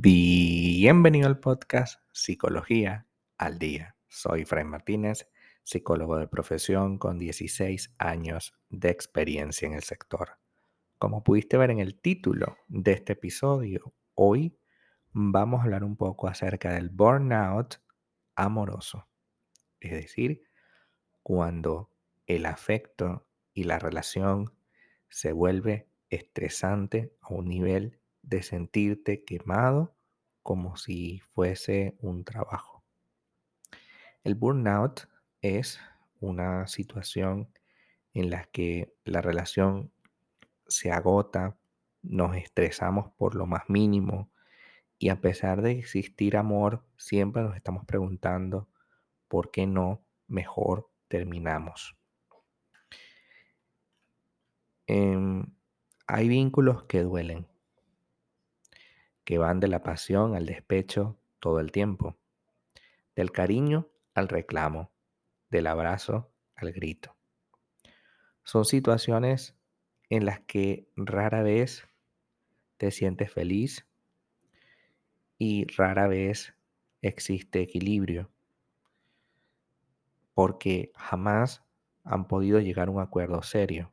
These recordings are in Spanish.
Bienvenido al podcast Psicología al Día. Soy Fray Martínez, psicólogo de profesión con 16 años de experiencia en el sector. Como pudiste ver en el título de este episodio, hoy vamos a hablar un poco acerca del burnout amoroso. Es decir, cuando el afecto y la relación se vuelve estresante a un nivel de sentirte quemado como si fuese un trabajo. El burnout es una situación en la que la relación se agota, nos estresamos por lo más mínimo y a pesar de existir amor, siempre nos estamos preguntando por qué no mejor terminamos. Em, hay vínculos que duelen que van de la pasión al despecho todo el tiempo, del cariño al reclamo, del abrazo al grito. Son situaciones en las que rara vez te sientes feliz y rara vez existe equilibrio, porque jamás han podido llegar a un acuerdo serio.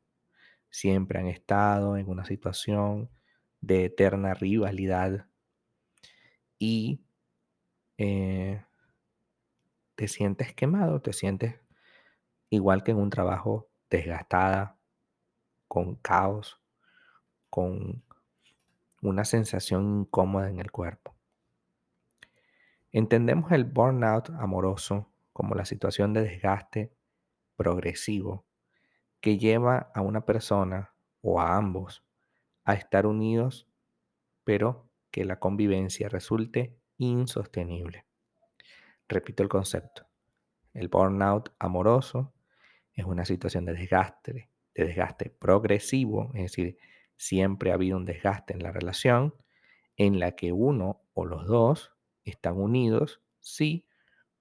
Siempre han estado en una situación de eterna rivalidad y eh, te sientes quemado, te sientes igual que en un trabajo desgastada, con caos, con una sensación incómoda en el cuerpo. Entendemos el burnout amoroso como la situación de desgaste progresivo que lleva a una persona o a ambos a estar unidos, pero que la convivencia resulte insostenible. Repito el concepto. El burnout amoroso es una situación de desgaste, de desgaste progresivo, es decir, siempre ha habido un desgaste en la relación en la que uno o los dos están unidos, sí,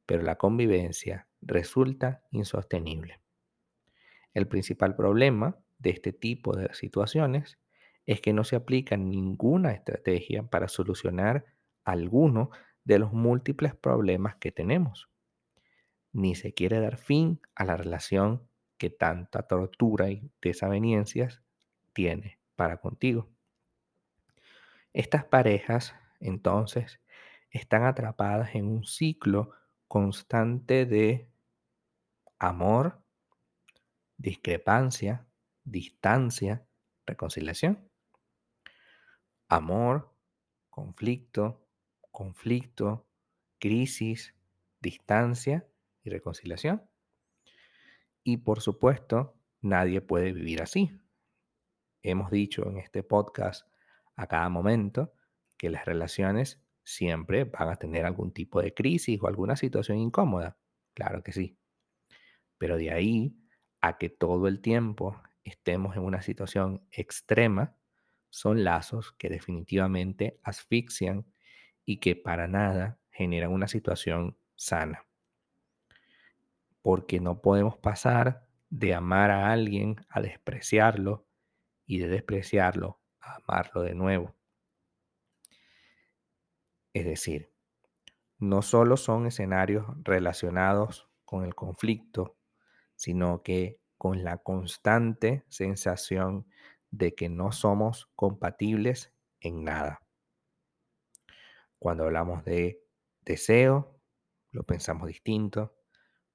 pero la convivencia resulta insostenible. El principal problema de este tipo de situaciones es que no se aplica ninguna estrategia para solucionar alguno de los múltiples problemas que tenemos. Ni se quiere dar fin a la relación que tanta tortura y desavenencias tiene para contigo. Estas parejas, entonces, están atrapadas en un ciclo constante de amor, discrepancia, distancia, reconciliación amor, conflicto, conflicto, crisis, distancia y reconciliación. Y por supuesto, nadie puede vivir así. Hemos dicho en este podcast a cada momento que las relaciones siempre van a tener algún tipo de crisis o alguna situación incómoda. Claro que sí. Pero de ahí a que todo el tiempo estemos en una situación extrema, son lazos que definitivamente asfixian y que para nada generan una situación sana. Porque no podemos pasar de amar a alguien a despreciarlo y de despreciarlo a amarlo de nuevo. Es decir, no solo son escenarios relacionados con el conflicto, sino que con la constante sensación de que no somos compatibles en nada. Cuando hablamos de deseo, lo pensamos distinto.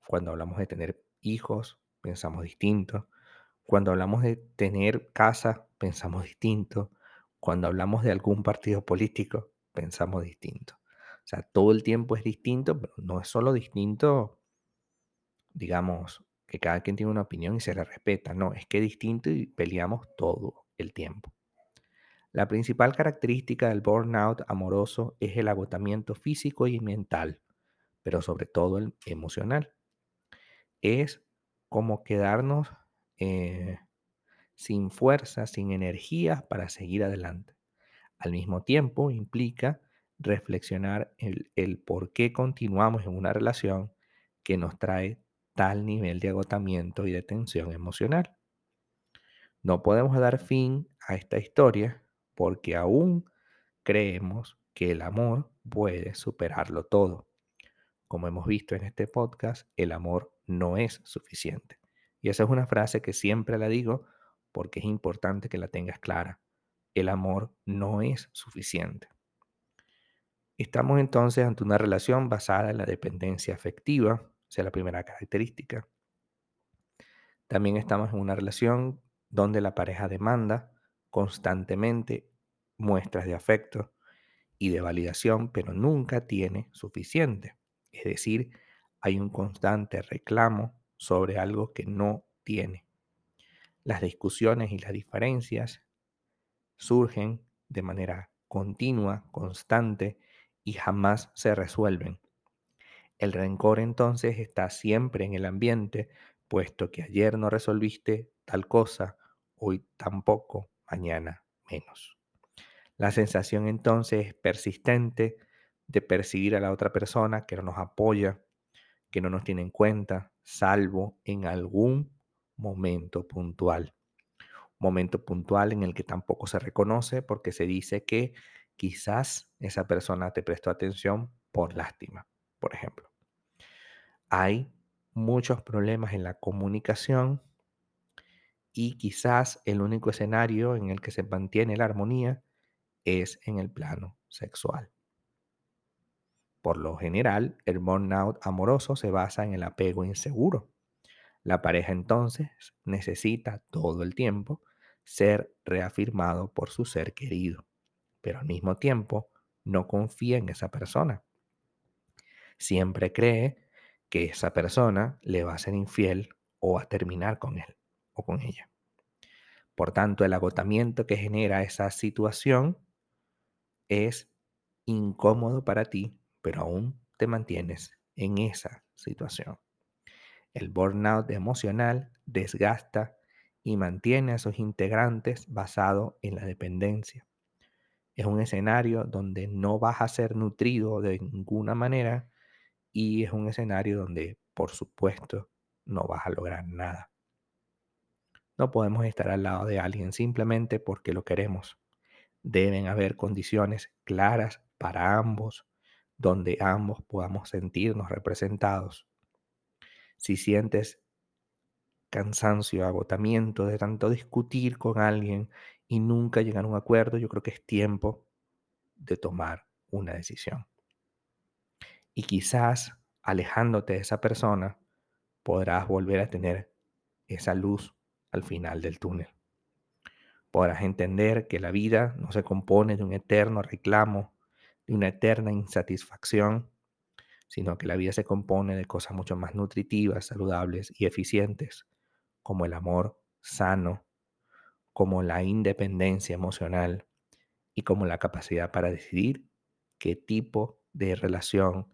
Cuando hablamos de tener hijos, pensamos distinto. Cuando hablamos de tener casa, pensamos distinto. Cuando hablamos de algún partido político, pensamos distinto. O sea, todo el tiempo es distinto, pero no es solo distinto, digamos, que cada quien tiene una opinión y se la respeta. No, es que es distinto y peleamos todo el tiempo. La principal característica del burnout amoroso es el agotamiento físico y mental, pero sobre todo el emocional. Es como quedarnos eh, sin fuerza, sin energía para seguir adelante. Al mismo tiempo implica reflexionar el, el por qué continuamos en una relación que nos trae tal nivel de agotamiento y de tensión emocional. No podemos dar fin a esta historia porque aún creemos que el amor puede superarlo todo. Como hemos visto en este podcast, el amor no es suficiente. Y esa es una frase que siempre la digo porque es importante que la tengas clara. El amor no es suficiente. Estamos entonces ante una relación basada en la dependencia afectiva, esa es la primera característica. También estamos en una relación donde la pareja demanda constantemente muestras de afecto y de validación, pero nunca tiene suficiente. Es decir, hay un constante reclamo sobre algo que no tiene. Las discusiones y las diferencias surgen de manera continua, constante y jamás se resuelven. El rencor entonces está siempre en el ambiente, puesto que ayer no resolviste tal cosa, hoy tampoco, mañana menos. La sensación entonces es persistente de percibir a la otra persona que no nos apoya, que no nos tiene en cuenta, salvo en algún momento puntual. Momento puntual en el que tampoco se reconoce porque se dice que quizás esa persona te prestó atención por lástima, por ejemplo. Hay muchos problemas en la comunicación y quizás el único escenario en el que se mantiene la armonía es en el plano sexual. Por lo general, el burnout amoroso se basa en el apego inseguro. La pareja entonces necesita todo el tiempo ser reafirmado por su ser querido, pero al mismo tiempo no confía en esa persona. Siempre cree que esa persona le va a ser infiel o a terminar con él o con ella. Por tanto, el agotamiento que genera esa situación es incómodo para ti, pero aún te mantienes en esa situación. El burnout emocional desgasta y mantiene a sus integrantes basado en la dependencia. Es un escenario donde no vas a ser nutrido de ninguna manera y es un escenario donde, por supuesto, no vas a lograr nada. No podemos estar al lado de alguien simplemente porque lo queremos. Deben haber condiciones claras para ambos, donde ambos podamos sentirnos representados. Si sientes cansancio, agotamiento de tanto discutir con alguien y nunca llegar a un acuerdo, yo creo que es tiempo de tomar una decisión. Y quizás alejándote de esa persona podrás volver a tener esa luz al final del túnel. Podrás entender que la vida no se compone de un eterno reclamo, de una eterna insatisfacción, sino que la vida se compone de cosas mucho más nutritivas, saludables y eficientes, como el amor sano, como la independencia emocional y como la capacidad para decidir qué tipo de relación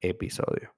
episodio.